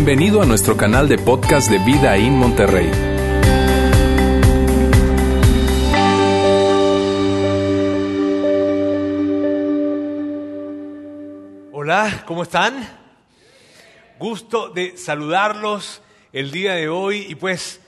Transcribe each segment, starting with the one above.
Bienvenido a nuestro canal de podcast de Vida en Monterrey. Hola, ¿cómo están? Gusto de saludarlos el día de hoy y pues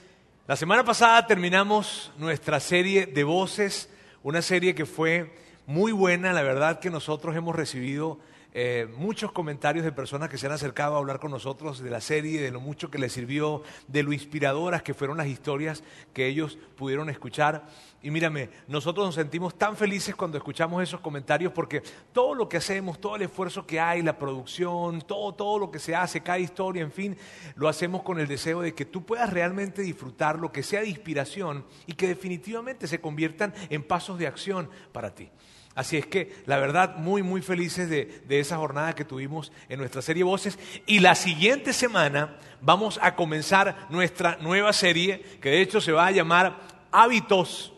la semana pasada terminamos nuestra serie de voces, una serie que fue muy buena, la verdad que nosotros hemos recibido eh, muchos comentarios de personas que se han acercado a hablar con nosotros de la serie, de lo mucho que les sirvió, de lo inspiradoras que fueron las historias que ellos pudieron escuchar. Y mírame, nosotros nos sentimos tan felices cuando escuchamos esos comentarios porque todo lo que hacemos, todo el esfuerzo que hay, la producción, todo, todo lo que se hace, cada historia, en fin, lo hacemos con el deseo de que tú puedas realmente disfrutar lo que sea de inspiración y que definitivamente se conviertan en pasos de acción para ti. Así es que, la verdad, muy, muy felices de, esa jornada que tuvimos en nuestra serie Voces. Y la siguiente semana vamos a comenzar nuestra nueva serie, que de hecho se va a llamar Hábitos.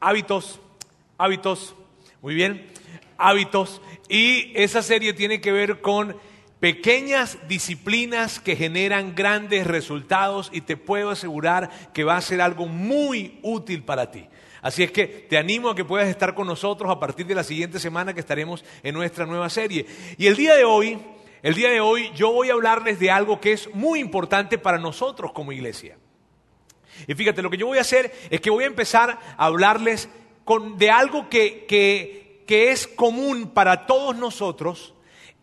Hábitos, hábitos. Muy bien, hábitos. Y esa serie tiene que ver con pequeñas disciplinas que generan grandes resultados y te puedo asegurar que va a ser algo muy útil para ti. Así es que te animo a que puedas estar con nosotros a partir de la siguiente semana que estaremos en nuestra nueva serie. Y el día de hoy, el día de hoy yo voy a hablarles de algo que es muy importante para nosotros como iglesia. Y fíjate, lo que yo voy a hacer es que voy a empezar a hablarles de algo que, que es común para todos nosotros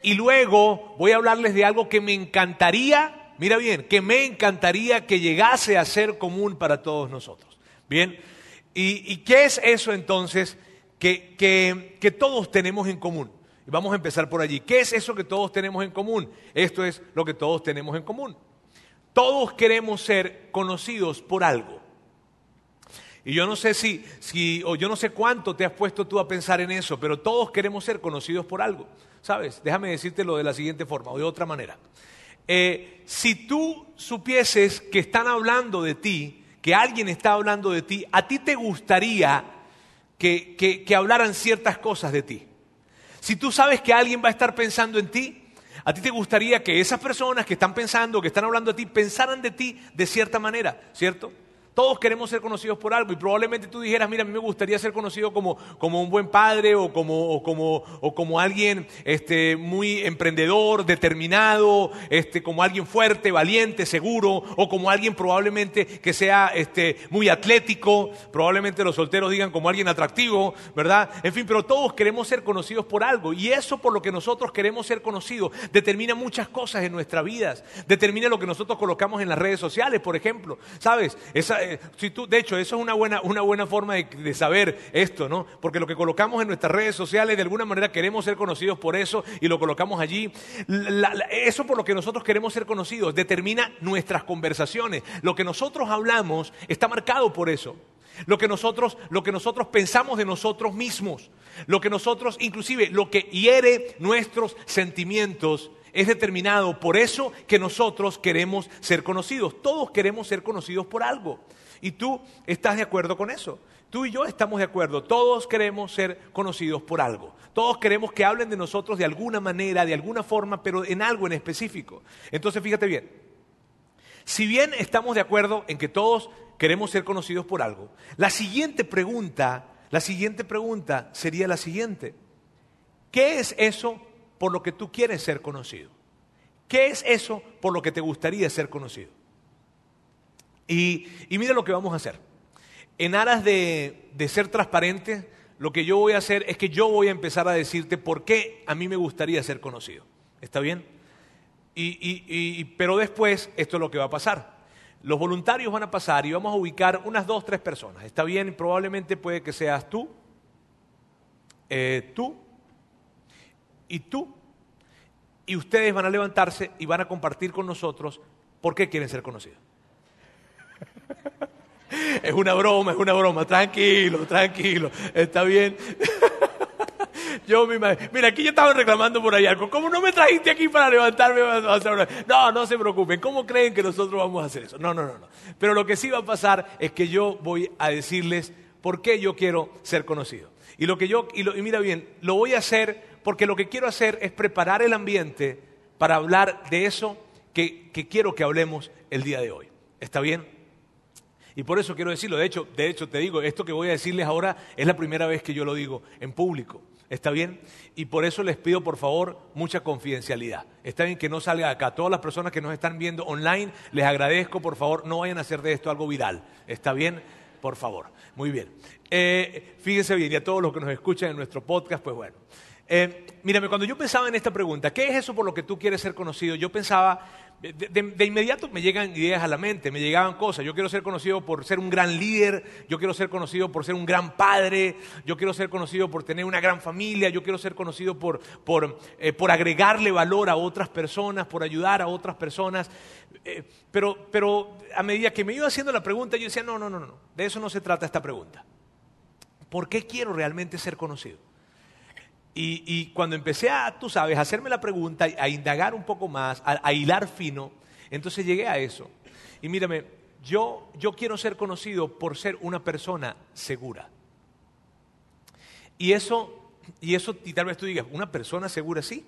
y luego voy a hablarles de algo que me encantaría, mira bien, que me encantaría que llegase a ser común para todos nosotros. Bien, ¿Y, qué es eso entonces que, que, todos tenemos en común? Vamos a empezar por allí. ¿Qué es eso que todos tenemos en común? Esto es lo que todos tenemos en común. Todos queremos ser conocidos por algo. Y yo no sé si, si, o yo no sé cuánto te has puesto tú a pensar en eso, pero todos queremos ser conocidos por algo. ¿Sabes? Déjame decírtelo de la siguiente forma o de otra manera. Eh, si tú supieses que están hablando de ti, que alguien está hablando de ti, a ti te gustaría que, que, hablaran ciertas cosas de ti. Si tú sabes que alguien va a estar pensando en ti, a ti te gustaría que esas personas que están pensando, que están hablando de ti, pensaran de ti de cierta manera, ¿cierto? Todos queremos ser conocidos por algo y probablemente tú dijeras, mira, a mí me gustaría ser conocido como, como un buen padre o como, o como, o como alguien este, muy emprendedor, determinado, este, como alguien fuerte, valiente, seguro, o como alguien probablemente que sea este, muy atlético, probablemente los solteros digan como alguien atractivo, ¿verdad? En fin, pero todos queremos ser conocidos por algo y eso por lo que nosotros queremos ser conocidos determina muchas cosas en nuestras vidas, determina lo que nosotros colocamos en las redes sociales, por ejemplo, ¿sabes? Esa, eh, de hecho, eso es una buena, una buena forma de, saber esto, ¿no? Porque lo que colocamos en nuestras redes sociales, de alguna manera queremos ser conocidos por eso y lo colocamos allí. eso por lo que nosotros queremos ser conocidos determina nuestras conversaciones. Lo que nosotros hablamos está marcado por eso. Lo que nosotros, lo que nosotros pensamos de nosotros mismos, lo que nosotros, inclusive, lo que hiere nuestros sentimientos es determinado por eso que nosotros queremos ser conocidos. Todos queremos ser conocidos por algo. Y tú estás de acuerdo con eso. Tú y yo estamos de acuerdo. Todos queremos ser conocidos por algo. Todos queremos que hablen de nosotros de alguna manera, de alguna forma, pero en algo en específico. Entonces, fíjate bien. Si bien estamos de acuerdo en que todos queremos ser conocidos por algo, la siguiente pregunta, la siguiente pregunta sería la siguiente. ¿Qué es eso por lo que tú quieres ser conocido? ¿Qué es eso por lo que te gustaría ser conocido? Y, mira lo que vamos a hacer. En aras de, ser transparente, lo que yo voy a hacer es que yo voy a empezar a decirte por qué a mí me gustaría ser conocido. ¿Está bien? pero después esto es lo que va a pasar. Los voluntarios van a pasar y vamos a ubicar unas dos, tres personas. ¿Está bien? Probablemente puede que seas tú, eh, tú y tú. Y ustedes van a levantarse y van a compartir con nosotros por qué quieren ser conocidos. Es una broma, es una broma. Tranquilo, tranquilo. Está bien. Yo me Mira, aquí ya estaban reclamando por algo. ¿Cómo no me trajiste aquí para levantarme? No, no se preocupen. ¿Cómo creen que nosotros vamos a hacer eso? No, no, no, no. Pero lo que sí va a pasar es que yo voy a decirles por qué yo quiero ser conocido. Y lo que yo, y, y mira bien, lo voy a hacer porque lo que quiero hacer es preparar el ambiente para hablar de eso que, que quiero que hablemos el día de hoy. ¿Está bien? Y por eso quiero decirlo. De hecho, de hecho, te digo, esto que voy a decirles ahora es la primera vez que yo lo digo en público. ¿Está bien? Y por eso les pido, por favor, mucha confidencialidad. Está bien que no salga acá. Todas las personas que nos están viendo online, les agradezco, por favor, no vayan a hacer de esto algo viral. ¿Está bien? Por favor. Muy bien. Eh, fíjense bien, y a todos los que nos escuchan en nuestro podcast, pues bueno. Eh, mírame, cuando yo pensaba en esta pregunta, ¿qué es eso por lo que tú quieres ser conocido? Yo pensaba, de, inmediato me llegan ideas a la mente, me llegaban cosas. Yo quiero ser conocido por ser un gran líder, yo quiero ser conocido por ser un gran padre, yo quiero ser conocido por tener una gran familia, yo quiero ser conocido por, por, eh, por agregarle valor a otras personas, por ayudar a otras personas. Eh, pero, pero a medida que me iba haciendo la pregunta, yo decía, no, no, no, no, de eso no se trata esta pregunta. ¿Por qué quiero realmente ser conocido? Y, cuando empecé a, tú sabes, a hacerme la pregunta, a indagar un poco más, a, hilar fino, entonces llegué a eso. Y mírame, yo, yo quiero ser conocido por ser una persona segura. Y eso, y eso, y tal vez tú digas, una persona segura sí.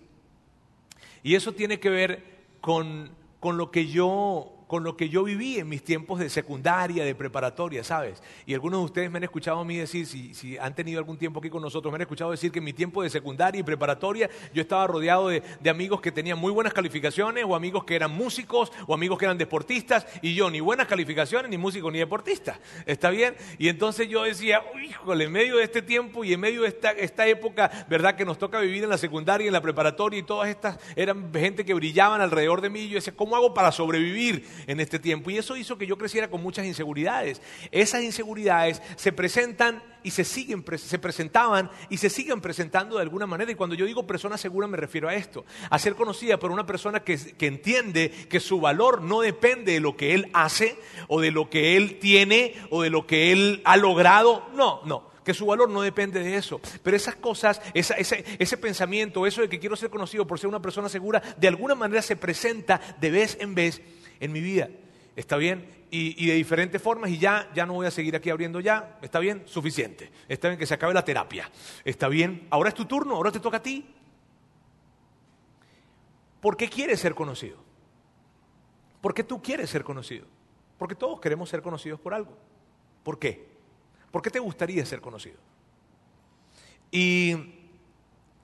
Y eso tiene que ver con, con lo que yo con lo que yo viví en mis tiempos de secundaria, de preparatoria, ¿sabes? Y algunos de ustedes me han escuchado a mí decir, si, han tenido algún tiempo aquí con nosotros, me han escuchado decir que en mi tiempo de secundaria y preparatoria yo estaba rodeado de, amigos que tenían muy buenas calificaciones, o amigos que eran músicos, o amigos que eran deportistas, y yo ni buenas calificaciones, ni músico, ni deportista. ¿Está bien? Y entonces yo decía, híjole, en medio de este tiempo y en medio de esta, época, ¿verdad? Que nos toca vivir en la secundaria en la preparatoria y todas estas eran gente que brillaban alrededor de mí, y yo decía, ¿cómo hago para sobrevivir? En este tiempo. Y eso hizo que yo creciera con muchas inseguridades. Esas inseguridades se presentan y se siguen, se presentaban y se siguen presentando de alguna manera. Y cuando yo digo persona segura me refiero a esto, a ser conocida por una persona que, que entiende que su valor no depende de lo que él hace o de lo que él tiene o de lo que él ha logrado. No, no que su valor no depende de eso. Pero esas cosas, ese, pensamiento, eso de que quiero ser conocido por ser una persona segura, de alguna manera se presenta de vez en vez en mi vida. ¿Está bien? Y, de diferentes formas y ya, ya no voy a seguir aquí abriendo ya. ¿Está bien? Suficiente. Está bien que se acabe la terapia. ¿Está bien? Ahora es tu turno, ahora te toca a ti. ¿Por qué quieres ser conocido? ¿Por qué tú quieres ser conocido? Porque todos queremos ser conocidos por algo. ¿Por qué? ¿Por qué te gustaría ser conocido? ¿Y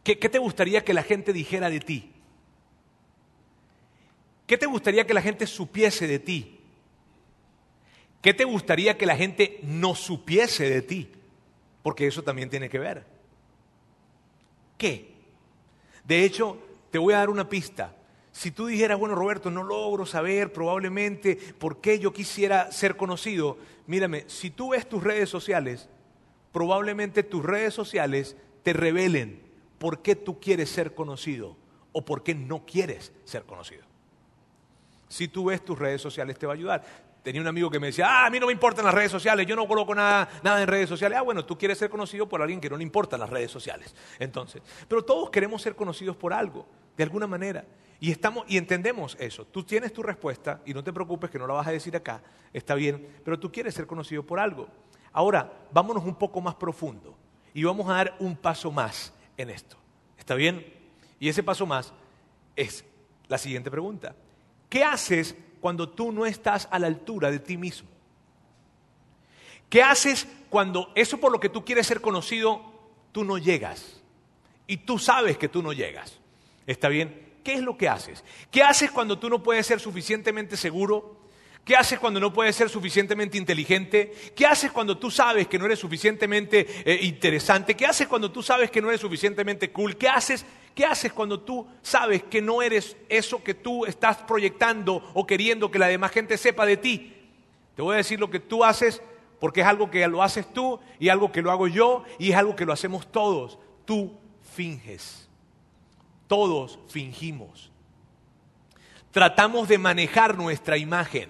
qué, qué te gustaría que la gente dijera de ti? ¿Qué te gustaría que la gente supiese de ti? ¿Qué te gustaría que la gente no supiese de ti? Porque eso también tiene que ver. ¿Qué? De hecho, te voy a dar una pista. Si tú dijeras, bueno, Roberto, no logro saber probablemente por qué yo quisiera ser conocido, mírame, si tú ves tus redes sociales, probablemente tus redes sociales te revelen por qué tú quieres ser conocido o por qué no quieres ser conocido. Si tú ves tus redes sociales te va a ayudar. Tenía un amigo que me decía, ah, a mí no me importan las redes sociales, yo no coloco nada, nada en redes sociales. Ah, bueno, tú quieres ser conocido por alguien que no le importan las redes sociales. Entonces, pero todos queremos ser conocidos por algo, de alguna manera. Y, estamos, y entendemos eso. Tú tienes tu respuesta y no te preocupes que no la vas a decir acá, está bien, pero tú quieres ser conocido por algo. Ahora, vámonos un poco más profundo y vamos a dar un paso más en esto. ¿Está bien? Y ese paso más es la siguiente pregunta. ¿Qué haces cuando tú no estás a la altura de ti mismo? ¿Qué haces cuando eso por lo que tú quieres ser conocido, tú no llegas? Y tú sabes que tú no llegas. ¿Está bien? ¿Qué es lo que haces? ¿Qué haces cuando tú no puedes ser suficientemente seguro? ¿Qué haces cuando no puedes ser suficientemente inteligente? ¿Qué haces cuando tú sabes que no eres suficientemente eh, interesante? ¿Qué haces cuando tú sabes que no eres suficientemente cool? ¿Qué haces ¿Qué haces cuando tú sabes que no eres eso que tú estás proyectando o queriendo que la demás gente sepa de ti? Te voy a decir lo que tú haces porque es algo que lo haces tú y algo que lo hago yo y es algo que lo hacemos todos. Tú finges. Todos fingimos. Tratamos de manejar nuestra imagen,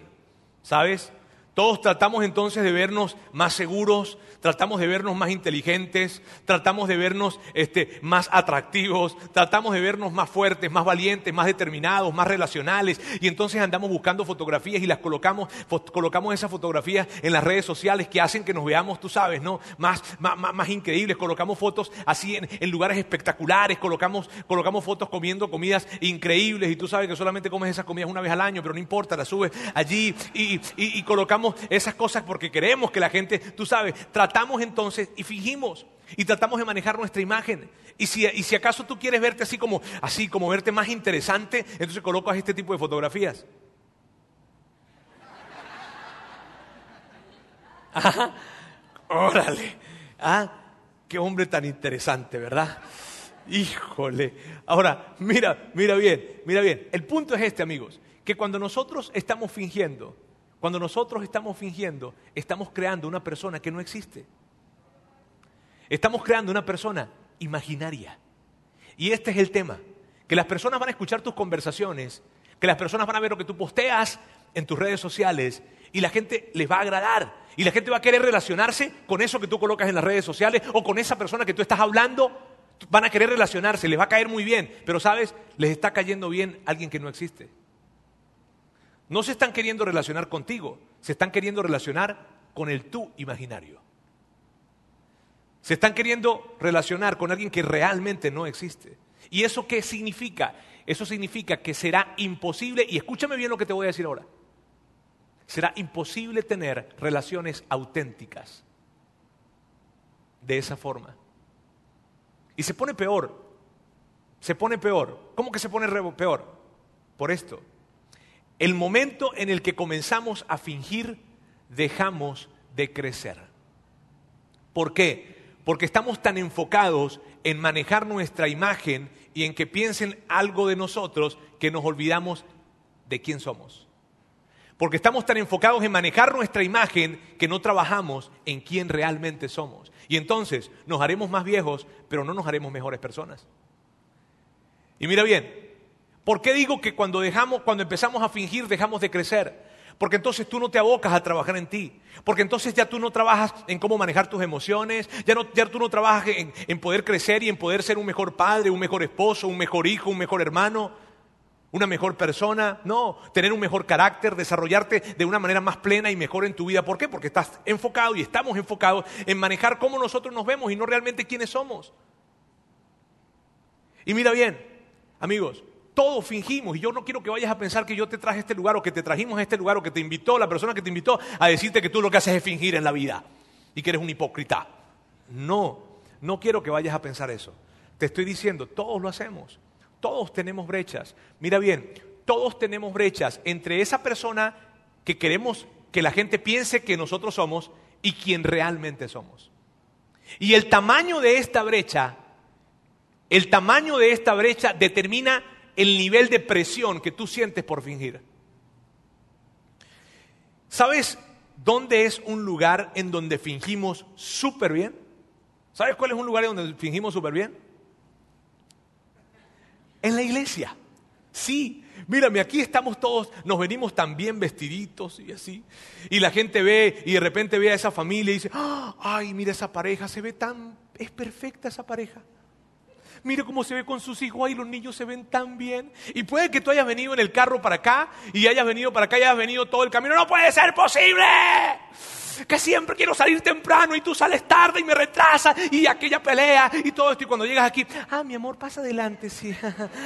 ¿sabes? Todos tratamos entonces de vernos más seguros, tratamos de vernos más inteligentes, tratamos de vernos este, más atractivos, tratamos de vernos más fuertes, más valientes, más determinados, más relacionales. Y entonces andamos buscando fotografías y las colocamos, colocamos esas fotografías en las redes sociales que hacen que nos veamos, tú sabes, ¿no? Más, más, más increíbles. Colocamos fotos así en, lugares espectaculares, colocamos, colocamos fotos comiendo comidas increíbles y tú sabes que solamente comes esas comidas una vez al año, pero no importa, las subes allí y, y colocamos esas cosas porque queremos que la gente, tú sabes, tratamos entonces y fingimos y tratamos de manejar nuestra imagen. Y si, y si acaso tú quieres verte así como, así como verte más interesante, entonces colocas este tipo de fotografías. órale. Ah, qué hombre tan interesante, ¿verdad? Híjole. Ahora, mira, mira bien, mira bien. El punto es este, amigos, que cuando nosotros estamos fingiendo, cuando nosotros estamos fingiendo, estamos creando una persona que no existe. Estamos creando una persona imaginaria. Y este es el tema, que las personas van a escuchar tus conversaciones, que las personas van a ver lo que tú posteas en tus redes sociales y la gente les va a agradar. Y la gente va a querer relacionarse con eso que tú colocas en las redes sociales o con esa persona que tú estás hablando. Van a querer relacionarse, les va a caer muy bien. Pero sabes, les está cayendo bien alguien que no existe. No se están queriendo relacionar contigo, se están queriendo relacionar con el tú imaginario. Se están queriendo relacionar con alguien que realmente no existe. ¿Y eso qué significa? Eso significa que será imposible, y escúchame bien lo que te voy a decir ahora, será imposible tener relaciones auténticas de esa forma. Y se pone peor, se pone peor. ¿Cómo que se pone peor? Por esto el momento en el que comenzamos a fingir, dejamos de crecer. ¿Por qué? Porque estamos tan enfocados en manejar nuestra imagen y en que piensen algo de nosotros que nos olvidamos de quién somos. Porque estamos tan enfocados en manejar nuestra imagen que no trabajamos en quién realmente somos. Y entonces nos haremos más viejos, pero no nos haremos mejores personas. Y mira bien, ¿Por qué digo que cuando dejamos, cuando empezamos a fingir, dejamos de crecer? Porque entonces tú no te abocas a trabajar en ti. Porque entonces ya tú no trabajas en cómo manejar tus emociones. Ya, no, tú no trabajas en, en poder crecer y en poder ser un mejor padre, un mejor esposo, un mejor hijo, un mejor hermano, una mejor persona. No, tener un mejor carácter, desarrollarte de una manera más plena y mejor en tu vida. ¿Por qué? Porque estás enfocado y estamos enfocados en manejar cómo nosotros nos vemos y no realmente quiénes somos. Y mira bien, amigos, todos fingimos. Y yo no quiero que vayas a pensar que yo te traje a este lugar o que te trajimos a este lugar o que te invitó, la persona que te invitó, a decirte que tú lo que haces es fingir en la vida y que eres un hipócrita. No, no quiero que vayas a pensar eso. Te estoy diciendo, todos lo hacemos. Todos tenemos brechas. Mira bien, todos tenemos brechas entre esa persona que queremos que la gente piense que nosotros somos y quien realmente somos. Y el tamaño de esta brecha, el tamaño de esta brecha determina el nivel de presión que tú sientes por fingir. ¿Sabes dónde es un lugar en donde fingimos súper bien? ¿Sabes cuál es un lugar en donde fingimos súper bien? En la iglesia. Sí, mírame, aquí estamos todos, nos venimos tan bien vestiditos y así. Y la gente ve y de repente ve a esa familia y dice, ¡Ah! ay, mira esa pareja, se ve tan, es perfecta esa pareja. Mire cómo se ve con sus hijos, ahí los niños se ven tan bien. Y puede que tú hayas venido en el carro para acá y hayas venido para acá y hayas venido todo el camino. No puede ser posible. Que siempre quiero salir temprano y tú sales tarde y me retrasas y aquella pelea y todo esto. Y cuando llegas aquí, ah, mi amor, pasa adelante, sí.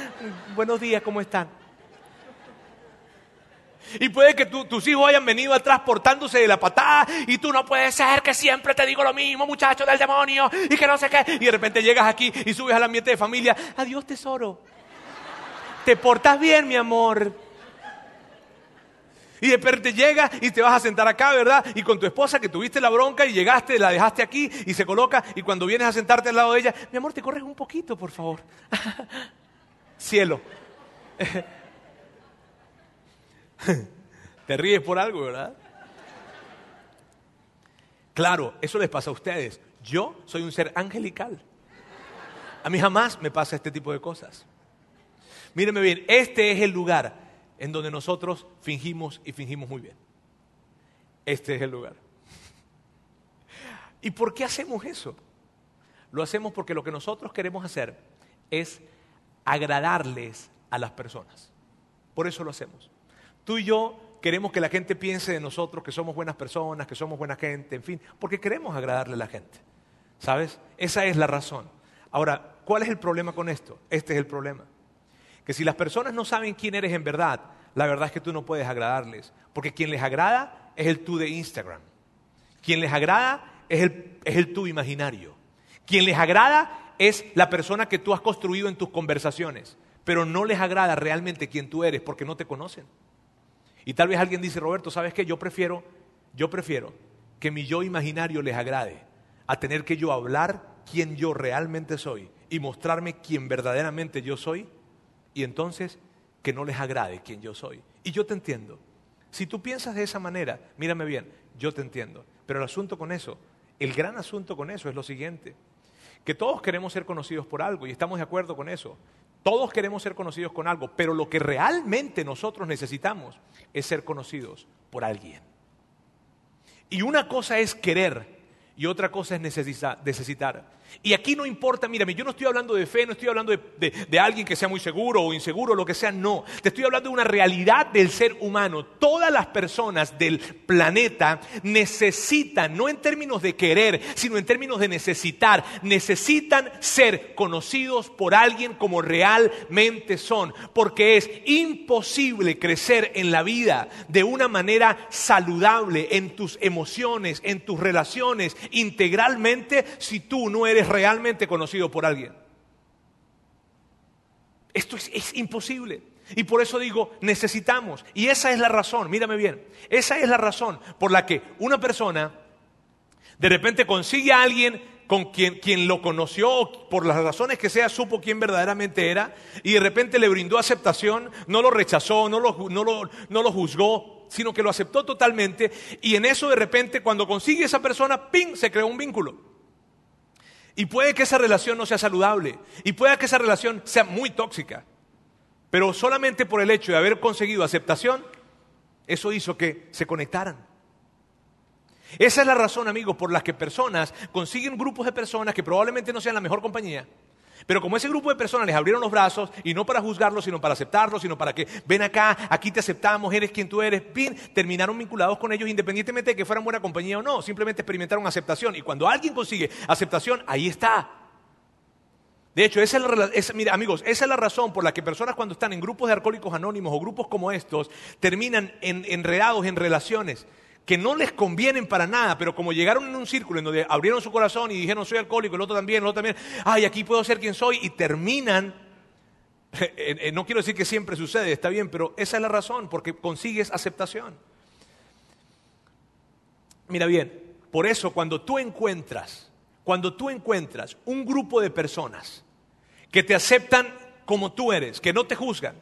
Buenos días, ¿cómo están? Y puede que tus hijos hayan venido atrás portándose de la patada y tú no puedes ser que siempre te digo lo mismo, muchacho del demonio, y que no sé qué. Y de repente llegas aquí y subes al ambiente de familia. Adiós, tesoro. Te portas bien, mi amor. Y de repente llegas y te vas a sentar acá, ¿verdad? Y con tu esposa que tuviste la bronca y llegaste, la dejaste aquí y se coloca. Y cuando vienes a sentarte al lado de ella, mi amor, te corres un poquito, por favor. Cielo. Te ríes por algo, ¿verdad? Claro, eso les pasa a ustedes. Yo soy un ser angelical. A mí jamás me pasa este tipo de cosas. Míreme bien, este es el lugar en donde nosotros fingimos y fingimos muy bien. este es el lugar. ¿Y por qué hacemos eso? Lo hacemos porque lo que nosotros queremos hacer es agradarles a las personas. Por eso lo hacemos. Tú y yo queremos que la gente piense de nosotros que somos buenas personas, que somos buena gente, en fin, porque queremos agradarle a la gente. ¿Sabes? Esa es la razón. Ahora, ¿cuál es el problema con esto? Este es el problema. Que si las personas no saben quién eres en verdad, la verdad es que tú no puedes agradarles. Porque quien les agrada es el tú de Instagram. Quien les agrada es el, es el tú imaginario. Quien les agrada es la persona que tú has construido en tus conversaciones, pero no les agrada realmente quién tú eres porque no te conocen. Y tal vez alguien dice, Roberto, ¿sabes qué? Yo prefiero, yo prefiero que mi yo imaginario les agrade a tener que yo hablar quién yo realmente soy y mostrarme quién verdaderamente yo soy y entonces que no les agrade quién yo soy. Y yo te entiendo. Si tú piensas de esa manera, mírame bien, yo te entiendo. Pero el asunto con eso, el gran asunto con eso es lo siguiente, que todos queremos ser conocidos por algo y estamos de acuerdo con eso. Todos queremos ser conocidos con algo, pero lo que realmente nosotros necesitamos es ser conocidos por alguien. Y una cosa es querer y otra cosa es necesitar. Y aquí no importa, mírame, yo no estoy hablando de fe, no estoy hablando de, alguien que sea muy seguro o inseguro, lo que sea, no. Te estoy hablando de una realidad del ser humano. Todas las personas del planeta necesitan, no en términos de querer, sino en términos de necesitar, necesitan ser conocidos por alguien como realmente son. Porque es imposible crecer en la vida de una manera saludable en tus emociones, en tus relaciones, integralmente, si tú no eres realmente conocido por alguien. Esto es, imposible. Y por eso digo, necesitamos. Y esa es la razón, mírame bien, esa es la razón por la que una persona de repente consigue a alguien con quien, quien, lo conoció, por las razones que sea, supo quién verdaderamente era, y de repente le brindó aceptación, no lo rechazó, no lo, no lo, no lo juzgó, sino que lo aceptó totalmente, y en eso de repente cuando consigue esa persona, ¡ping!, se creó un vínculo. Y puede que esa relación no sea saludable. Y puede que esa relación sea muy tóxica. Pero solamente por el hecho de haber conseguido aceptación, eso hizo que se conectaran. Esa es la razón, amigos, por la que personas consiguen grupos de personas que probablemente no sean la mejor compañía, pero como ese grupo de personas les abrieron los brazos, y no para juzgarlos, sino para aceptarlos, sino para que ven acá, aquí te aceptamos, eres quien tú eres, bien, terminaron vinculados con ellos independientemente de que fueran buena compañía o no, simplemente experimentaron aceptación. Y cuando alguien consigue aceptación, ahí está. De hecho, esa es la, mira, amigos, esa es la razón por la que personas cuando están en grupos de alcohólicos anónimos o grupos como estos terminan enredados en relaciones que no les convienen para nada, pero como llegaron en un círculo en donde abrieron su corazón y dijeron soy alcohólico, el otro también, el otro también, ay, aquí puedo ser quien soy, y terminan, eh, eh, no quiero decir que siempre sucede, está bien, pero esa es la razón, porque consigues aceptación. Mira bien, por eso cuando tú encuentras, cuando tú encuentras un grupo de personas que te aceptan como tú eres, que no te juzgan,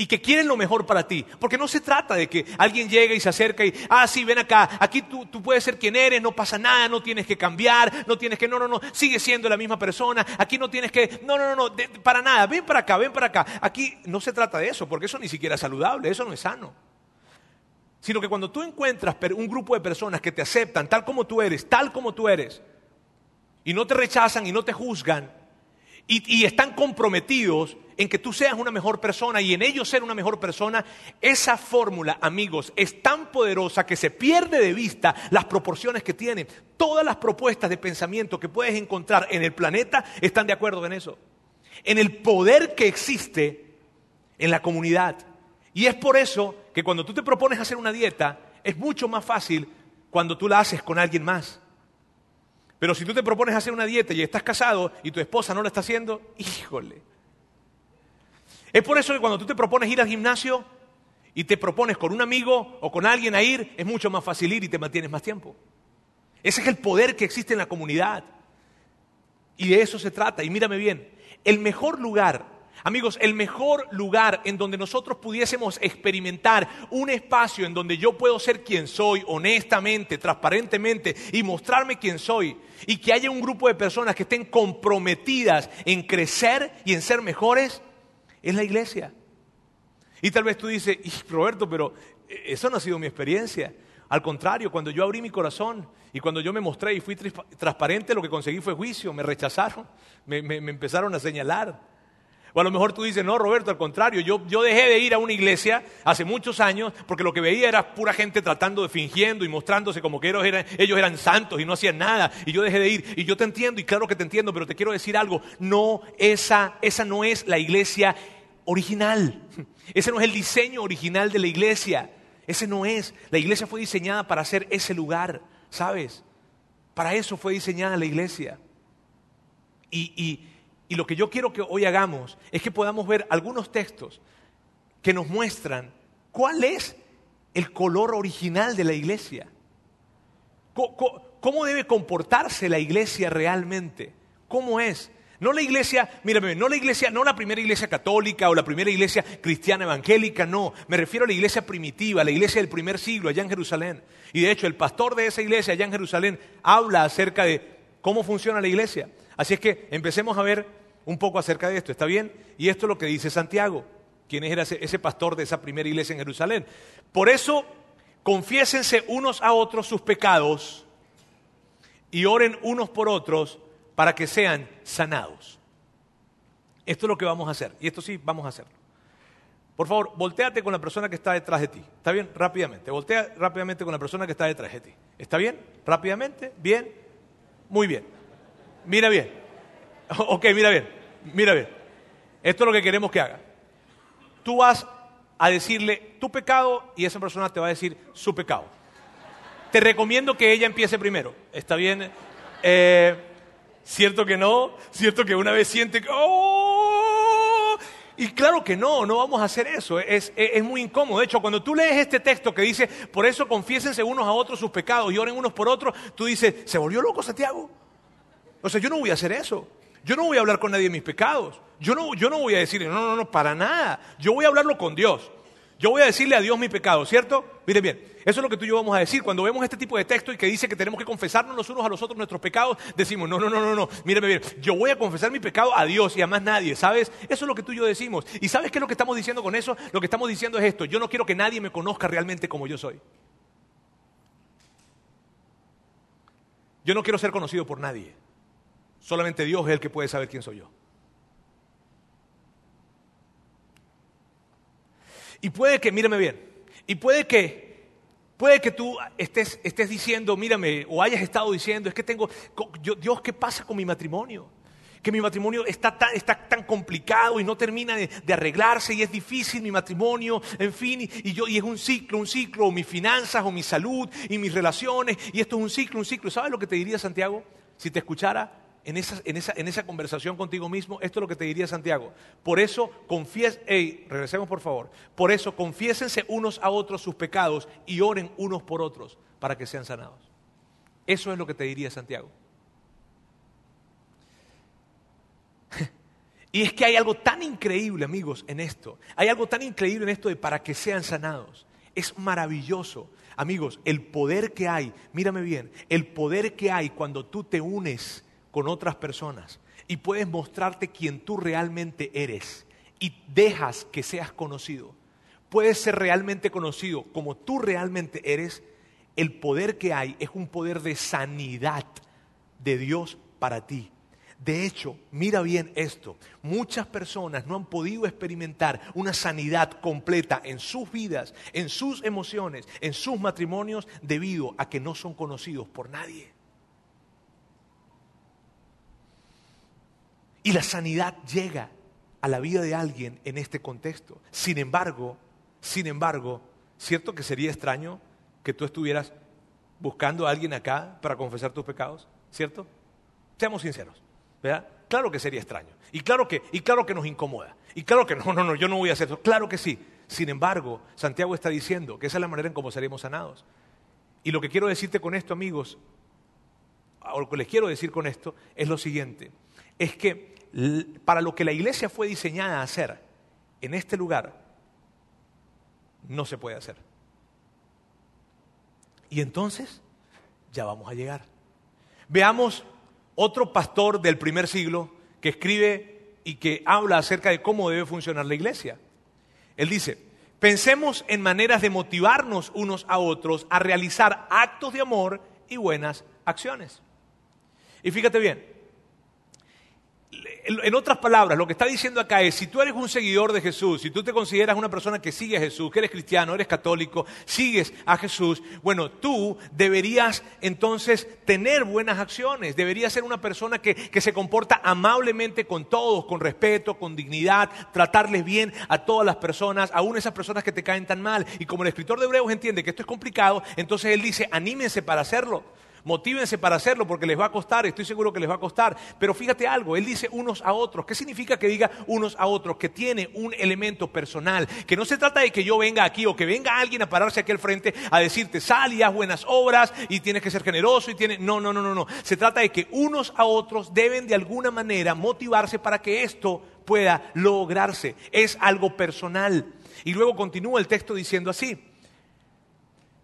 y que quieren lo mejor para ti. Porque no se trata de que alguien llegue y se acerque y, ah, sí, ven acá, aquí tú, puedes ser quien eres, no pasa nada, no tienes que cambiar, no tienes que, no, no, no, sigue siendo la misma persona, aquí no tienes que, no, no, no, no para nada, ven para acá, ven para acá. Aquí no se trata de eso, porque eso ni siquiera es saludable, eso no es sano. Sino que cuando tú encuentras un grupo de personas que te aceptan tal como tú eres, tal como tú eres, y no te rechazan y no te juzgan, y, están comprometidos en que tú seas una mejor persona y en ellos ser una mejor persona, esa fórmula, amigos, es tan poderosa que se pierde de vista las proporciones que tiene. Todas las propuestas de pensamiento que puedes encontrar en el planeta están de acuerdo en eso. En el poder que existe en la comunidad. Y es por eso que cuando tú te propones hacer una dieta, es mucho más fácil cuando tú la haces con alguien más. Pero si tú te propones hacer una dieta y estás casado y tu esposa no lo está haciendo, híjole. Es por eso que cuando tú te propones ir al gimnasio y te propones con un amigo o con alguien a ir, es mucho más fácil ir y te mantienes más tiempo. Ese es el poder que existe en la comunidad. Y de eso se trata. Y mírame bien, el mejor lugar Amigos, el mejor lugar en donde nosotros pudiésemos experimentar un espacio en donde yo puedo ser quien soy, honestamente, transparentemente, y mostrarme quién soy, y que haya un grupo de personas que estén comprometidas en crecer y en ser mejores, es la iglesia. Y tal vez tú dices, Roberto, pero eso no ha sido mi experiencia. Al contrario, cuando yo abrí mi corazón y cuando yo me mostré y fui transparente, lo que conseguí fue juicio, me rechazaron, me, empezaron a señalar. O a lo mejor tú dices, no, Roberto, al contrario, yo, yo, dejé de ir a una iglesia hace muchos años porque lo que veía era pura gente tratando de fingiendo y mostrándose como que ellos eran, santos y no hacían nada. Y yo dejé de ir. Y yo te entiendo, y claro que te entiendo, pero te quiero decir algo. No, esa, esa no es la iglesia original. Ese no es el diseño original de la iglesia. Ese no es. La iglesia fue diseñada para ser ese lugar, ¿sabes? Para eso fue diseñada la iglesia. Y, y lo que yo quiero que hoy hagamos es que podamos ver algunos textos que nos muestran cuál es el color original de la iglesia. ¿Cómo debe comportarse la iglesia realmente? ¿Cómo es? No la iglesia, mírame, no la iglesia, no la primera iglesia católica o la primera iglesia cristiana evangélica, no. Me refiero a la iglesia primitiva, la iglesia del primer siglo allá en Jerusalén. Y de hecho, el pastor de esa iglesia allá en Jerusalén habla acerca de cómo funciona la iglesia. Así es que empecemos a ver un poco acerca de esto, ¿está bien? Y esto es lo que dice Santiago, quien era ese pastor de esa primera iglesia en Jerusalén. Por eso, confiésense unos a otros sus pecados y oren unos por otros para que sean sanados. Esto es lo que vamos a hacer, y esto sí vamos a hacerlo. Por favor, volteate con la persona que está detrás de ti. ¿Está bien? Rápidamente. Voltea rápidamente con la persona que está detrás de ti. ¿Está bien? Rápidamente. ¿Bien? Muy bien. Mira bien. Ok, mira bien. Mira bien. Esto es lo que queremos que haga. Tú vas a decirle tu pecado y esa persona te va a decir su pecado. Te recomiendo que ella empiece primero. ¿Está bien? Eh, ¿Cierto que no? ¿Cierto que una vez siente que... ¡Oh! Y claro que no, no vamos a hacer eso, es, es, muy incómodo. De hecho, cuando tú lees este texto que dice, por eso confiésense unos a otros sus pecados y oren unos por otros, tú dices, ¿se volvió loco Santiago? O sea, yo no voy a hacer eso. Yo no voy a hablar con nadie de mis pecados. Yo no, yo no voy a decirle, no, no, no, para nada. Yo voy a hablarlo con Dios. Yo voy a decirle a Dios mi pecado, ¿cierto? Mire bien, eso es lo que tú y yo vamos a decir. Cuando vemos este tipo de texto y que dice que tenemos que confesarnos los unos a los otros nuestros pecados, decimos, no, no, no, no, no, míreme bien, yo voy a confesar mi pecado a Dios y a más nadie, ¿sabes? Eso es lo que tú y yo decimos. ¿Y sabes qué es lo que estamos diciendo con eso? Lo que estamos diciendo es esto, yo no quiero que nadie me conozca realmente como yo soy. Yo no quiero ser conocido por nadie. Solamente Dios es el que puede saber quién soy yo. Y puede que, mírame bien, y puede que, puede que tú estés, estés diciendo, mírame, o hayas estado diciendo, es que tengo, Dios, ¿qué pasa con mi matrimonio? que mi matrimonio está tan, está tan complicado y no termina de, arreglarse y es difícil mi matrimonio, en fin, y, yo, y es un ciclo, un ciclo, o mis finanzas, o mi salud, y mis relaciones, y esto es un ciclo, un ciclo. ¿Sabes lo que te diría Santiago? Si te escuchara, en esa, conversación contigo mismo, esto es lo que te diría Santiago. Por eso, confies, hey, regresemos por favor. Por eso, confiésense unos a otros sus pecados y oren unos por otros para que sean sanados. Eso es lo que te diría Santiago. y es que hay algo tan increíble, amigos, en esto. Hay algo tan increíble en esto de para que sean sanados. Es maravilloso. Amigos, el poder que hay, mírame bien, el poder que hay cuando tú te unes con otras personas y puedes mostrarte quien tú realmente eres y dejas que seas conocido. Puedes ser realmente conocido como tú realmente eres. El poder que hay es un poder de sanidad de Dios para ti. De hecho, mira bien esto, muchas personas no han podido experimentar una sanidad completa en sus vidas, en sus emociones, en sus matrimonios, debido a que no son conocidos por nadie. Y la sanidad llega a la vida de alguien en este contexto. Sin embargo, sin embargo, ¿cierto que sería extraño que tú estuvieras buscando a alguien acá para confesar tus pecados? ¿Cierto? Seamos sinceros, ¿verdad? Claro que sería extraño. Y claro que, y claro que nos incomoda. Y claro que no, no, no, yo no voy a hacer eso. Claro que sí. Sin embargo, Santiago está diciendo que esa es la manera en cómo seremos sanados. Y lo que quiero decirte con esto, amigos, o lo que les quiero decir con esto, es lo siguiente es que para lo que la iglesia fue diseñada a hacer en este lugar, no se puede hacer. Y entonces, ya vamos a llegar. Veamos otro pastor del primer siglo que escribe y que habla acerca de cómo debe funcionar la iglesia. Él dice, Pensemos en maneras de motivarnos unos a otros a realizar actos de amor y buenas acciones. Y fíjate bien, en otras palabras, lo que está diciendo acá es, si tú eres un seguidor de Jesús, si tú te consideras una persona que sigue a Jesús, que eres cristiano, eres católico, sigues a Jesús, bueno, tú deberías entonces tener buenas acciones, deberías ser una persona que, que se comporta amablemente con todos, con respeto, con dignidad, tratarles bien a todas las personas, aún esas personas que te caen tan mal. Y como el escritor de Hebreos entiende que esto es complicado, entonces él dice, anímense para hacerlo. Motívense para hacerlo porque les va a costar, estoy seguro que les va a costar. Pero fíjate algo, él dice unos a otros. ¿Qué significa que diga unos a otros? Que tiene un elemento personal. Que no se trata de que yo venga aquí o que venga alguien a pararse aquí al frente a decirte sal y haz buenas obras y tienes que ser generoso y tiene. No, no, no, no, no. Se trata de que unos a otros deben de alguna manera motivarse para que esto pueda lograrse. Es algo personal. Y luego continúa el texto diciendo así.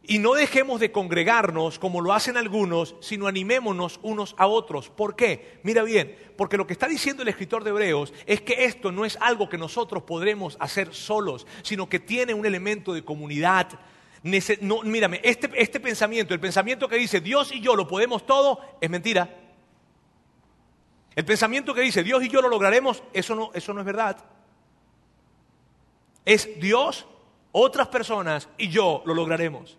Y no dejemos de congregarnos como lo hacen algunos, sino animémonos unos a otros. ¿Por qué? Mira bien, porque lo que está diciendo el escritor de Hebreos es que esto no es algo que nosotros podremos hacer solos, sino que tiene un elemento de comunidad. No, mírame, este, este pensamiento, el pensamiento que dice Dios y yo lo podemos todo, es mentira. El pensamiento que dice Dios y yo lo lograremos, eso no, eso no es verdad. Es Dios, otras personas y yo lo lograremos.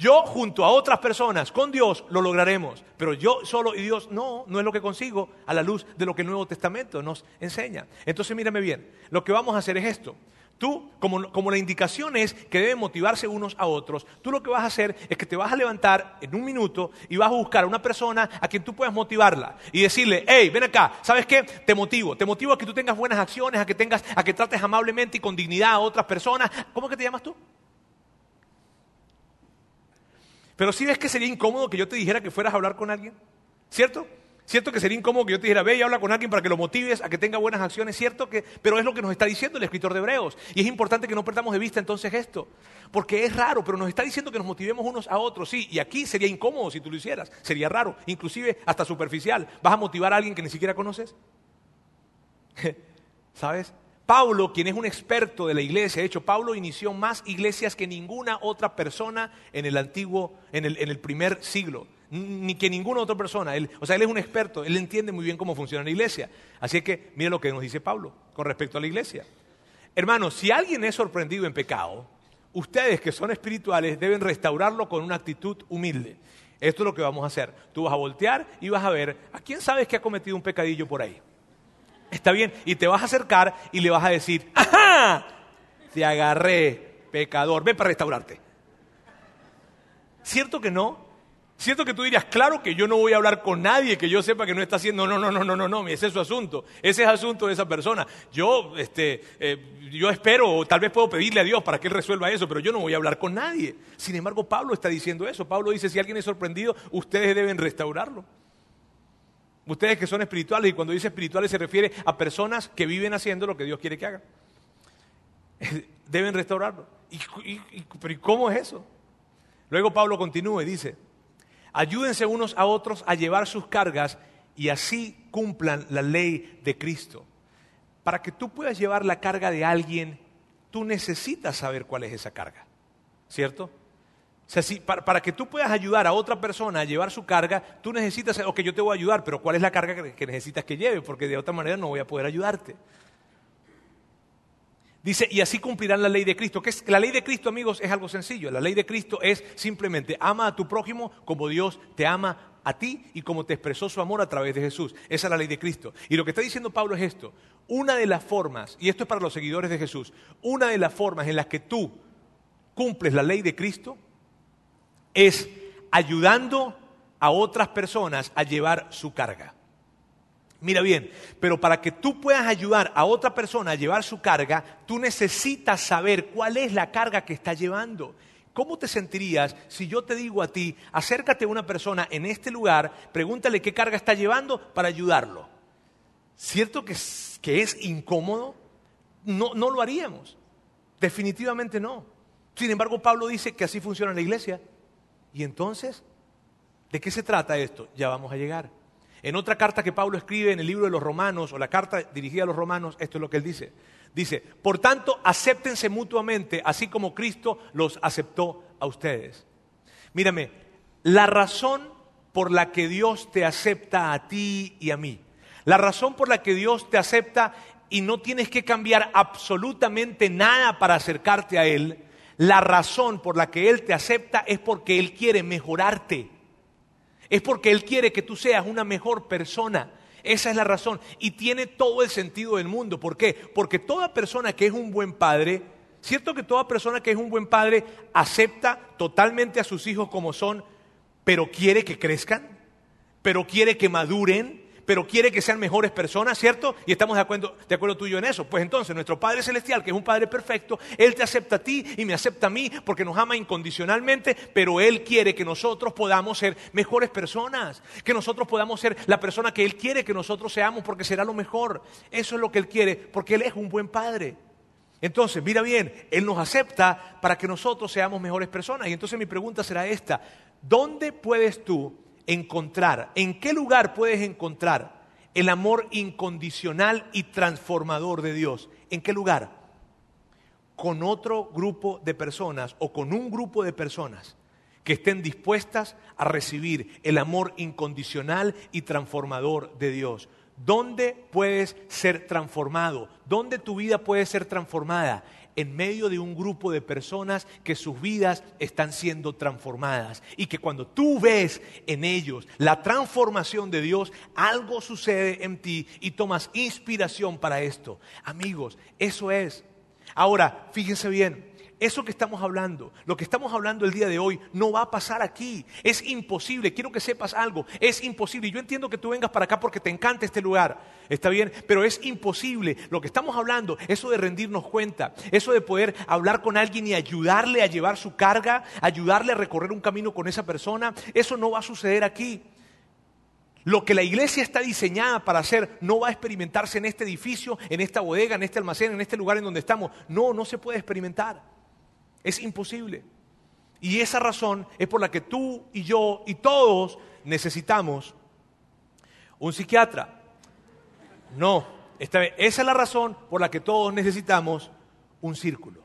Yo junto a otras personas, con Dios, lo lograremos. Pero yo solo y Dios no, no es lo que consigo a la luz de lo que el Nuevo Testamento nos enseña. Entonces mírame bien, lo que vamos a hacer es esto. Tú, como, como, la indicación es que deben motivarse unos a otros, tú lo que vas a hacer es que te vas a levantar en un minuto y vas a buscar a una persona a quien tú puedas motivarla y decirle, hey, ven acá, ¿sabes qué? Te motivo, te motivo a que tú tengas buenas acciones, a que tengas, a que trates amablemente y con dignidad a otras personas. ¿Cómo que te llamas tú? Pero si ves que sería incómodo que yo te dijera que fueras a hablar con alguien, ¿cierto? ¿Cierto que sería incómodo que yo te dijera, ve y habla con alguien para que lo motives a que tenga buenas acciones? ¿Cierto que? Pero es lo que nos está diciendo el escritor de Hebreos. Y es importante que no perdamos de vista entonces esto. Porque es raro, pero nos está diciendo que nos motivemos unos a otros. Sí, y aquí sería incómodo si tú lo hicieras. Sería raro, inclusive hasta superficial. ¿Vas a motivar a alguien que ni siquiera conoces? ¿Sabes? Pablo, quien es un experto de la iglesia, de hecho, Pablo inició más iglesias que ninguna otra persona en el antiguo, en el, primer siglo, ni que ninguna otra persona. o sea, él es un experto, él entiende muy bien cómo funciona la iglesia. Así que mire lo que nos dice Pablo con respecto a la iglesia. Hermanos, si alguien es sorprendido en pecado, ustedes que son espirituales deben restaurarlo con una actitud humilde. Esto es lo que vamos a hacer. Tú vas a voltear y vas a ver a quién sabes que ha cometido un pecadillo por ahí. Está bien. Y te vas a acercar y le vas a decir, ¡ajá! Te agarré, pecador, ven para restaurarte. ¿Cierto que no? ¿Cierto que tú dirías, claro que yo no voy a hablar con nadie que yo sepa que no está haciendo, no, no, no, no, no, no, ese es su asunto, ese es asunto de esa persona. Yo, este, eh, yo espero, o tal vez puedo pedirle a Dios para que Él resuelva eso, pero yo no voy a hablar con nadie. Sin embargo, Pablo está diciendo eso. Pablo dice, si alguien es sorprendido, ustedes deben restaurarlo. Ustedes que son espirituales, y cuando dice espirituales se refiere a personas que viven haciendo lo que Dios quiere que hagan. Deben restaurarlo. ¿Y, pero cómo es eso? Luego Pablo continúa y dice, ayúdense unos a otros a llevar sus cargas y así cumplan la ley de Cristo. Para que tú puedas llevar la carga de alguien, tú necesitas saber cuál es esa carga, ¿cierto? O sea, si, para, que tú puedas ayudar a otra persona a llevar su carga, tú necesitas, ok, yo te voy a ayudar, pero ¿cuál es la carga que, que necesitas que lleve? Porque de otra manera no voy a poder ayudarte. Dice, y así cumplirán la ley de Cristo. Que es, la ley de Cristo, amigos, es algo sencillo. La ley de Cristo es simplemente ama a tu prójimo como Dios te ama a ti y como te expresó su amor a través de Jesús. Esa es la ley de Cristo. Y lo que está diciendo Pablo es esto. Una de las formas, y esto es para los seguidores de Jesús, una de las formas en las que tú cumples la ley de Cristo es ayudando a otras personas a llevar su carga. Mira bien, pero para que tú puedas ayudar a otra persona a llevar su carga, tú necesitas saber cuál es la carga que está llevando. ¿Cómo te sentirías si yo te digo a ti, acércate a una persona en este lugar, pregúntale qué carga está llevando para ayudarlo? ¿Cierto que es, que es incómodo? No, no lo haríamos. Definitivamente no. Sin embargo, Pablo dice que así funciona la iglesia. Y entonces, ¿de qué se trata esto? Ya vamos a llegar. En otra carta que Pablo escribe en el libro de los Romanos, o la carta dirigida a los Romanos, esto es lo que él dice. Dice, por tanto, acéptense mutuamente, así como Cristo los aceptó a ustedes. Mírame, la razón por la que Dios te acepta a ti y a mí, la razón por la que Dios te acepta y no tienes que cambiar absolutamente nada para acercarte a Él, la razón por la que Él te acepta es porque Él quiere mejorarte. Es porque Él quiere que tú seas una mejor persona. Esa es la razón. Y tiene todo el sentido del mundo. ¿Por qué? Porque toda persona que es un buen padre, cierto que toda persona que es un buen padre acepta totalmente a sus hijos como son, pero quiere que crezcan, pero quiere que maduren, pero quiere que sean mejores personas, ¿cierto? Y estamos de acuerdo, de acuerdo tú y yo en eso. Pues entonces nuestro Padre Celestial, que es un Padre perfecto, Él te acepta a ti y me acepta a mí porque nos ama incondicionalmente, pero Él quiere que nosotros podamos ser mejores personas, que nosotros podamos ser la persona que Él quiere que nosotros seamos porque será lo mejor. Eso es lo que Él quiere porque Él es un buen Padre. Entonces, mira bien, Él nos acepta para que nosotros seamos mejores personas. Y entonces mi pregunta será esta, ¿dónde puedes tú encontrar, en qué lugar puedes encontrar el amor incondicional y transformador de Dios? ¿En qué lugar? Con otro grupo de personas o con un grupo de personas que estén dispuestas a recibir el amor incondicional y transformador de Dios. ¿Dónde puedes ser transformado? ¿Dónde tu vida puede ser transformada? En medio de un grupo de personas que sus vidas están siendo transformadas y que cuando tú ves en ellos la transformación de Dios, algo sucede en ti y tomas inspiración para esto. Amigos, eso es. Ahora, fíjense bien, eso que estamos hablando, lo que estamos hablando el día de hoy, no va a pasar aquí. Es imposible. Quiero que sepas algo. Es imposible. Yo entiendo que tú vengas para acá porque te encanta este lugar. Está bien, pero es imposible. Lo que estamos hablando, eso de rendirnos cuenta, eso de poder hablar con alguien y ayudarle a llevar su carga, ayudarle a recorrer un camino con esa persona, eso no va a suceder aquí. Lo que la iglesia está diseñada para hacer no va a experimentarse en este edificio, en esta bodega, en este almacén, en este lugar en donde estamos. No, no se puede experimentar. Es imposible. Y esa razón es por la que tú y yo y todos necesitamos un psiquiatra. No, esa es la razón por la que todos necesitamos un círculo.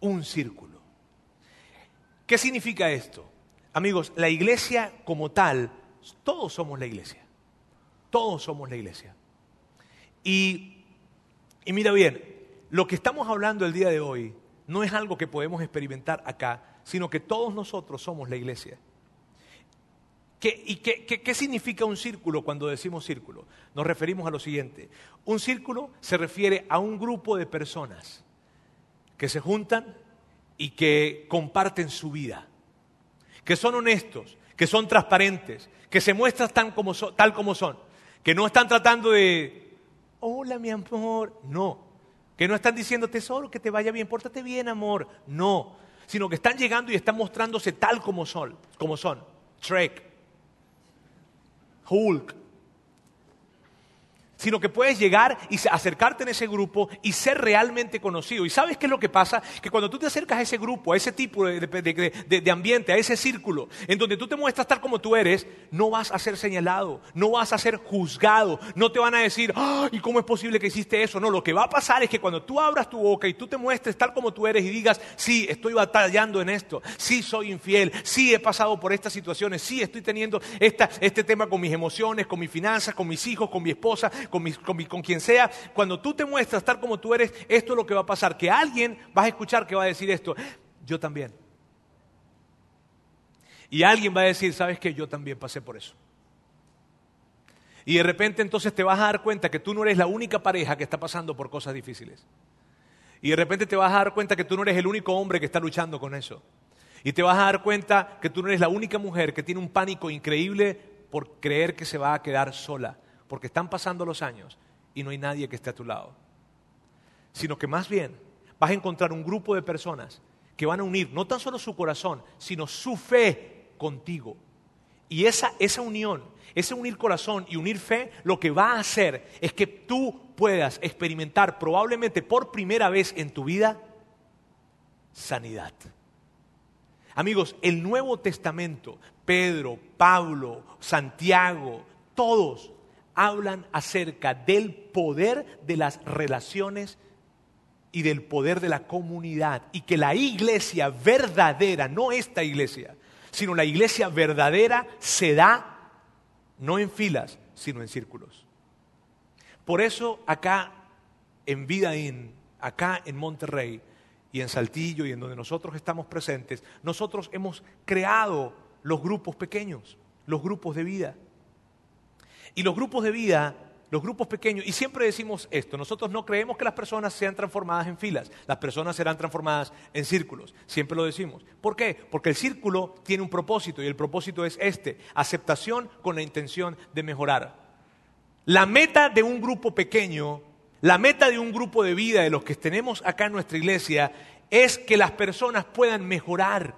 Un círculo. ¿Qué significa esto? Amigos, la iglesia como tal, todos somos la iglesia. Todos somos la iglesia. Y, y mira bien, lo que estamos hablando el día de hoy no es algo que podemos experimentar acá, sino que todos nosotros somos la iglesia. ¿Y qué, significa un círculo cuando decimos círculo? Nos referimos a lo siguiente. Un círculo se refiere a un grupo de personas que se juntan y que comparten su vida, que son honestos, que son transparentes, que se muestran tal como, son, que no están tratando de, hola mi amor, no, que no están diciendo tesoro, que te vaya bien, pórtate bien, amor. No, sino que están llegando y están mostrándose tal como son, como son. Trek, Hulk, sino que puedes llegar y acercarte en ese grupo y ser realmente conocido. ¿Y sabes qué es lo que pasa? Que cuando tú te acercas a ese grupo, a ese tipo de, ambiente, a ese círculo, en donde tú te muestras tal como tú eres, no vas a ser señalado, no vas a ser juzgado, no te van a decir, ¿y cómo es posible que hiciste eso? No, lo que va a pasar es que cuando tú abras tu boca y tú te muestres tal como tú eres y digas, sí, estoy batallando en esto, sí soy infiel, sí he pasado por estas situaciones, sí estoy teniendo este tema con mis emociones, con mis finanzas, con mis hijos, con mi esposa, con, quien sea, cuando tú te muestras tal como tú eres, esto es lo que va a pasar, que alguien vas a escuchar que va a decir esto, yo también. Y alguien va a decir, ¿sabes qué? Yo también pasé por eso. Y de repente entonces te vas a dar cuenta que tú no eres la única pareja que está pasando por cosas difíciles. Y de repente te vas a dar cuenta que tú no eres el único hombre que está luchando con eso. Y te vas a dar cuenta que tú no eres la única mujer que tiene un pánico increíble por creer que se va a quedar sola porque están pasando los años y no hay nadie que esté a tu lado. Sino que más bien vas a encontrar un grupo de personas que van a unir no tan solo su corazón, sino su fe contigo. Y esa, esa unión, ese unir corazón y unir fe, lo que va a hacer es que tú puedas experimentar probablemente por primera vez en tu vida sanidad. Amigos, el Nuevo Testamento, Pedro, Pablo, Santiago, todos hablan acerca del poder de las relaciones y del poder de la comunidad. Y que la iglesia verdadera, no esta iglesia, sino la iglesia verdadera se da no en filas, sino en círculos. Por eso acá en Vidaín, acá en Monterrey y en Saltillo y en donde nosotros estamos presentes, nosotros hemos creado los grupos pequeños, los grupos de vida. Y los grupos de vida, los grupos pequeños, y siempre decimos esto, nosotros no creemos que las personas sean transformadas en filas, las personas serán transformadas en círculos, siempre lo decimos. ¿Por qué? Porque el círculo tiene un propósito y el propósito es este, aceptación con la intención de mejorar. La meta de un grupo pequeño, la meta de un grupo de vida de los que tenemos acá en nuestra iglesia es que las personas puedan mejorar.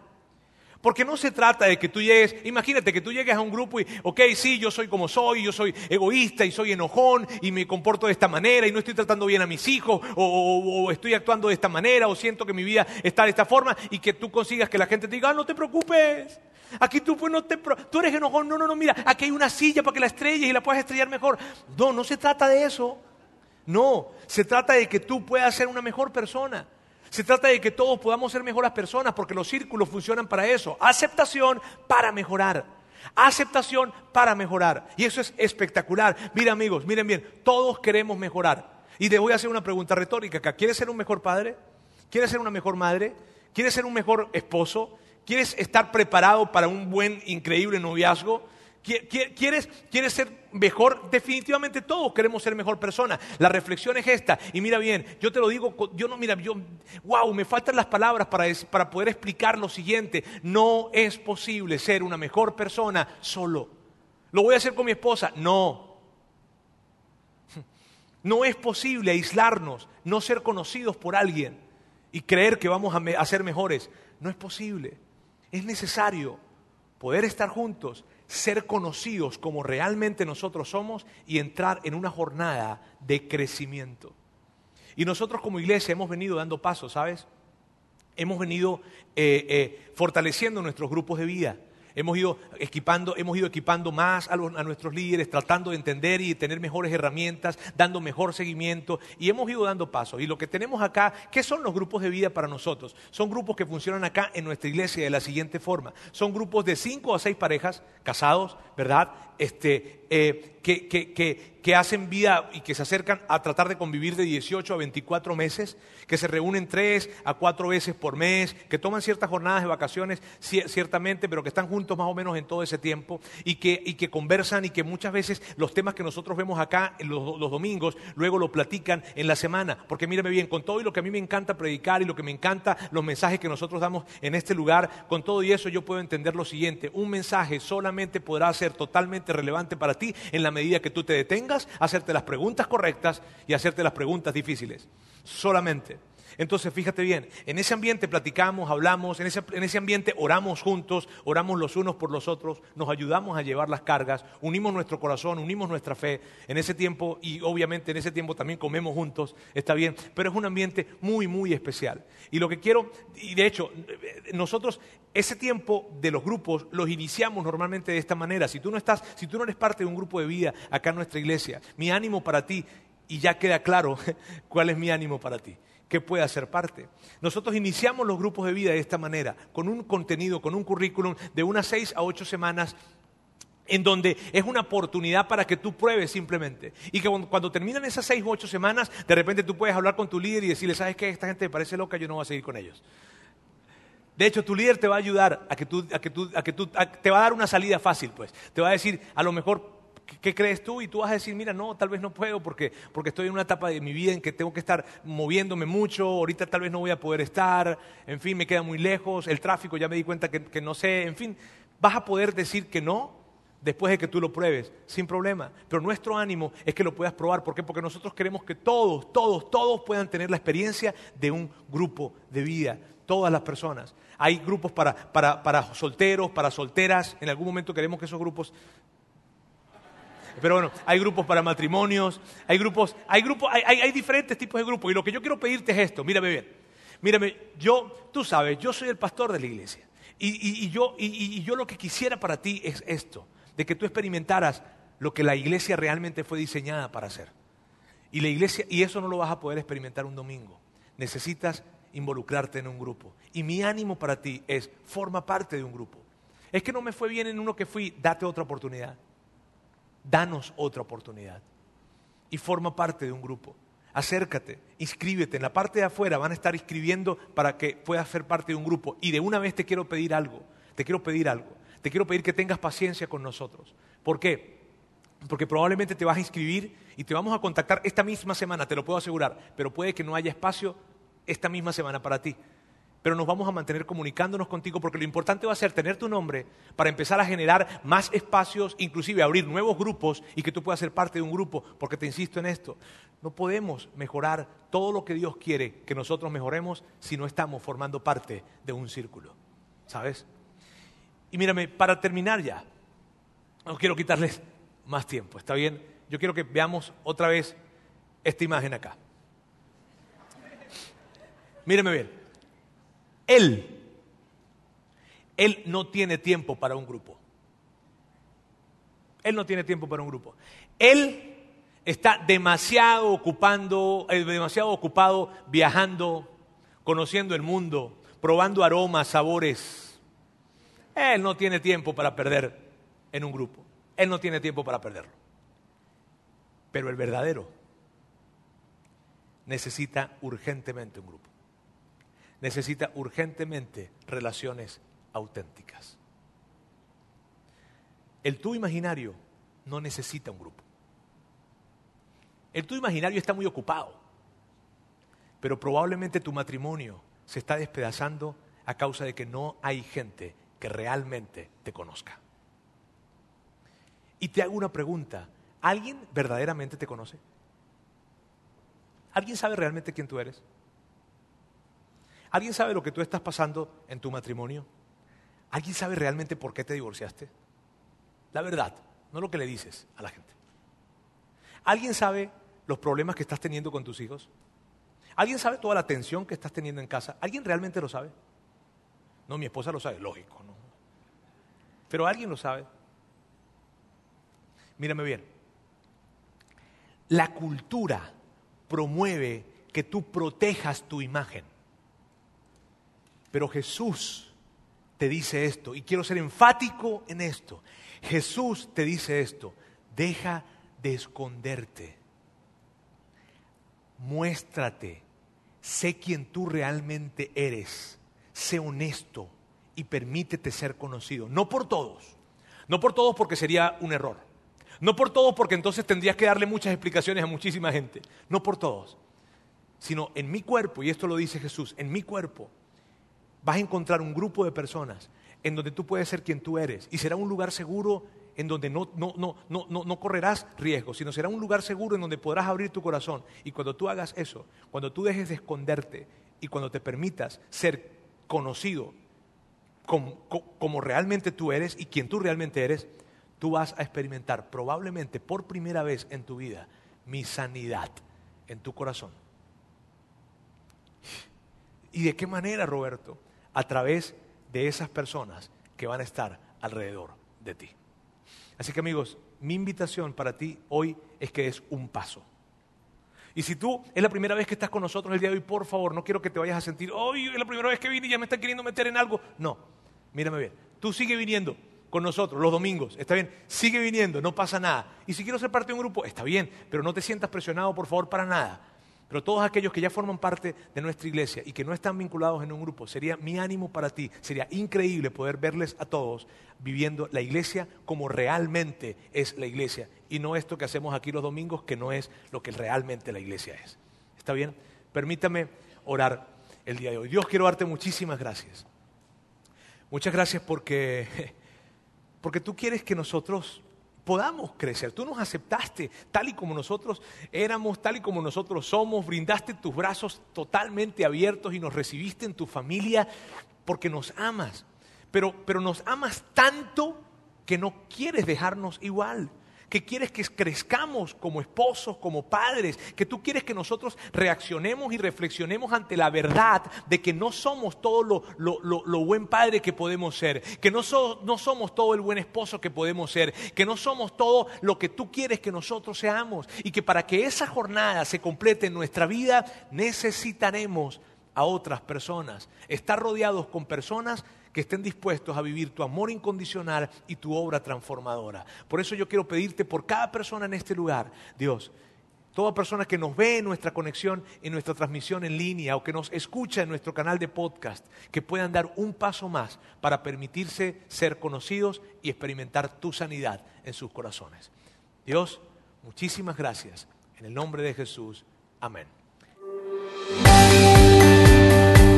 Porque no se trata de que tú llegues, imagínate que tú llegues a un grupo y, ok, sí, yo soy como soy, yo soy egoísta y soy enojón y me comporto de esta manera y no estoy tratando bien a mis hijos o, estoy actuando de esta manera o siento que mi vida está de esta forma y que tú consigas que la gente te diga, ah, no te preocupes. Aquí tú pues no te tú eres enojón, no, no, no, mira, aquí hay una silla para que la estrelles y la puedas estrellar mejor. No, no se trata de eso. No, se trata de que tú puedas ser una mejor persona. Se trata de que todos podamos ser mejores personas porque los círculos funcionan para eso. Aceptación para mejorar. Aceptación para mejorar. Y eso es espectacular. Mira amigos, miren bien, todos queremos mejorar. Y te voy a hacer una pregunta retórica acá. ¿Quieres ser un mejor padre? ¿Quieres ser una mejor madre? ¿Quieres ser un mejor esposo? ¿Quieres estar preparado para un buen, increíble noviazgo? ¿Quieres, ¿Quieres ser mejor? Definitivamente todos queremos ser mejor persona. La reflexión es esta. Y mira bien, yo te lo digo, yo no, mira, yo, wow, me faltan las palabras para, para poder explicar lo siguiente. No es posible ser una mejor persona solo. ¿Lo voy a hacer con mi esposa? No. No es posible aislarnos, no ser conocidos por alguien y creer que vamos a ser mejores. No es posible. Es necesario poder estar juntos ser conocidos como realmente nosotros somos y entrar en una jornada de crecimiento. Y nosotros como iglesia hemos venido dando pasos, ¿sabes? Hemos venido eh, eh, fortaleciendo nuestros grupos de vida. Hemos ido equipando, hemos ido equipando más a, nuestros líderes, tratando de entender y tener mejores herramientas, dando mejor seguimiento y hemos ido dando pasos. Y lo que tenemos acá, ¿qué son los grupos de vida para nosotros? Son grupos que funcionan acá en nuestra iglesia de la siguiente forma. Son grupos de cinco a seis parejas casados, ¿verdad? Este, eh, que, hacen vida y que se acercan a tratar de convivir de 18 a 24 meses, que se reúnen tres a cuatro veces por mes, que toman ciertas jornadas de vacaciones, ciertamente, pero que están juntos más o menos en todo ese tiempo y que, conversan y que muchas veces los temas que nosotros vemos acá los, los domingos, luego lo platican en la semana. Porque mírame bien, con todo y lo que a mí me encanta predicar y lo que me encanta los mensajes que nosotros damos en este lugar, con todo y eso yo puedo entender lo siguiente, un mensaje solamente podrá ser totalmente relevante para ti en la medida que tú te detengas, hacerte las preguntas correctas y hacerte las preguntas difíciles. Solamente. Entonces, fíjate bien, en ese ambiente platicamos, hablamos, en ese, en ese, ambiente oramos juntos, oramos los unos por los otros, nos ayudamos a llevar las cargas, unimos nuestro corazón, unimos nuestra fe en ese tiempo y obviamente en ese tiempo también comemos juntos, está bien, pero es un ambiente muy, muy especial. Y lo que quiero, y de hecho, nosotros ese tiempo de los grupos los iniciamos normalmente de esta manera. Si tú no estás, si tú no eres parte de un grupo de vida acá en nuestra iglesia, mi ánimo para ti, y ya queda claro cuál es mi ánimo para ti, que pueda ser parte. Nosotros iniciamos los grupos de vida de esta manera, con un contenido, con un currículum de unas seis a ocho semanas en donde es una oportunidad para que tú pruebes simplemente. Y que cuando, terminan esas seis u ocho semanas, de repente tú puedes hablar con tu líder y decirle, ¿sabes qué? Esta gente me parece loca, yo no voy a seguir con ellos. De hecho, tu líder te va a ayudar a que tú, a que tú, a que tú te va a dar una salida fácil, pues. Te va a decir, a lo mejor, ¿qué, crees tú? Y tú vas a decir, mira, no, tal vez no puedo porque, porque estoy en una etapa de mi vida en que tengo que estar moviéndome mucho, ahorita tal vez no voy a poder estar, en fin, me queda muy lejos, el tráfico ya me di cuenta que, que no sé, en fin, vas a poder decir que no después de que tú lo pruebes, sin problema. Pero nuestro ánimo es que lo puedas probar. ¿Por qué? Porque nosotros queremos que todos, todos, todos puedan tener la experiencia de un grupo de vida. Todas las personas. Hay grupos para, para, solteros, para solteras. En algún momento queremos que esos grupos pero bueno, hay grupos para matrimonios, hay grupos, hay grupos, hay, diferentes tipos de grupos. Y lo que yo quiero pedirte es esto, mírame bien. Mírame, yo, tú sabes, yo soy el pastor de la iglesia. Y, yo, y yo lo que quisiera para ti es esto, de que tú experimentaras lo que la iglesia realmente fue diseñada para hacer. Y la iglesia, y eso no lo vas a poder experimentar un domingo. Necesitas involucrarte en un grupo. Y mi ánimo para ti es, forma parte de un grupo. Es que no me fue bien en uno que fui, date otra oportunidad. Danos otra oportunidad. Y forma parte de un grupo. Acércate, inscríbete. En la parte de afuera van a estar inscribiendo para que puedas ser parte de un grupo. Y de una vez te quiero pedir algo. Te quiero pedir algo. Te quiero pedir que tengas paciencia con nosotros. ¿Por qué? Porque probablemente te vas a inscribir y te vamos a contactar esta misma semana, te lo puedo asegurar. Pero puede que no haya espacio esta misma semana para ti. Pero nos vamos a mantener comunicándonos contigo porque lo importante va a ser tener tu nombre para empezar a generar más espacios, inclusive abrir nuevos grupos y que tú puedas ser parte de un grupo. Porque te insisto en esto, no podemos mejorar todo lo que Dios quiere que nosotros mejoremos si no estamos formando parte de un círculo. ¿Sabes? Y mírame, para terminar ya, no quiero quitarles más tiempo, ¿está bien? Yo quiero que veamos otra vez esta imagen acá. Míreme bien. Él, él no tiene tiempo para un grupo. Él no tiene tiempo para un grupo. Él está demasiado ocupando, eh, demasiado ocupado viajando, conociendo el mundo, probando aromas, sabores. Él no tiene tiempo para perder en un grupo. Él no tiene tiempo para perderlo. Pero el verdadero necesita urgentemente un grupo necesita urgentemente relaciones auténticas. El tú imaginario no necesita un grupo. El tú imaginario está muy ocupado, pero probablemente tu matrimonio se está despedazando a causa de que no hay gente que realmente te conozca. Y te hago una pregunta, ¿alguien verdaderamente te conoce? ¿Alguien sabe realmente quién tú eres? ¿Alguien sabe lo que tú estás pasando en tu matrimonio? ¿Alguien sabe realmente por qué te divorciaste? La verdad, no lo que le dices a la gente. ¿Alguien sabe los problemas que estás teniendo con tus hijos? ¿Alguien sabe toda la tensión que estás teniendo en casa? ¿Alguien realmente lo sabe? No, mi esposa lo sabe, lógico, ¿no? Pero alguien lo sabe. Mírame bien. La cultura promueve que tú protejas tu imagen. Pero Jesús te dice esto, y quiero ser enfático en esto. Jesús te dice esto, deja de esconderte. Muéstrate, sé quién tú realmente eres, sé honesto y permítete ser conocido. No por todos, no por todos porque sería un error. No por todos porque entonces tendrías que darle muchas explicaciones a muchísima gente. No por todos, sino en mi cuerpo, y esto lo dice Jesús, en mi cuerpo vas a encontrar un grupo de personas en donde tú puedes ser quien tú eres y será un lugar seguro en donde no, no, no, no, correrás riesgo, sino será un lugar seguro en donde podrás abrir tu corazón. Y cuando tú hagas eso, cuando tú dejes de esconderte y cuando te permitas ser conocido como, como realmente tú eres y quien tú realmente eres, tú vas a experimentar probablemente por primera vez en tu vida mi sanidad en tu corazón. ¿Y de qué manera, Roberto? A través de esas personas que van a estar alrededor de ti. Así que amigos, mi invitación para ti hoy es que es un paso. Y si tú es la primera vez que estás con nosotros el día de hoy, por favor, no quiero que te vayas a sentir, hoy es la primera vez que vine y ya me están queriendo meter en algo. No, mírame bien, tú sigue viniendo con nosotros los domingos, está bien, sigue viniendo, no pasa nada. Y si quiero ser parte de un grupo, está bien, pero no te sientas presionado, por favor, para nada. Pero todos aquellos que ya forman parte de nuestra iglesia y que no están vinculados en un grupo, sería mi ánimo para ti, sería increíble poder verles a todos viviendo la iglesia como realmente es la iglesia y no esto que hacemos aquí los domingos que no es lo que realmente la iglesia es. ¿Está bien? Permítame orar el día de hoy. Dios, quiero darte muchísimas gracias. Muchas gracias porque, porque tú quieres que nosotros podamos crecer. Tú nos aceptaste tal y como nosotros éramos, tal y como nosotros somos, brindaste tus brazos totalmente abiertos y nos recibiste en tu familia porque nos amas. Pero, pero nos amas tanto que no quieres dejarnos igual que quieres que crezcamos como esposos, como padres, que tú quieres que nosotros reaccionemos y reflexionemos ante la verdad de que no somos todo lo, lo, buen padre que podemos ser, que no, no somos todo el buen esposo que podemos ser, que no somos todo lo que tú quieres que nosotros seamos y que para que esa jornada se complete en nuestra vida necesitaremos a otras personas, estar rodeados con personas que estén dispuestos a vivir tu amor incondicional y tu obra transformadora. Por eso yo quiero pedirte por cada persona en este lugar, Dios, toda persona que nos ve en nuestra conexión, en nuestra transmisión en línea o que nos escucha en nuestro canal de podcast, que puedan dar un paso más para permitirse ser conocidos y experimentar tu sanidad en sus corazones. Dios, muchísimas gracias. En el nombre de Jesús. Amén.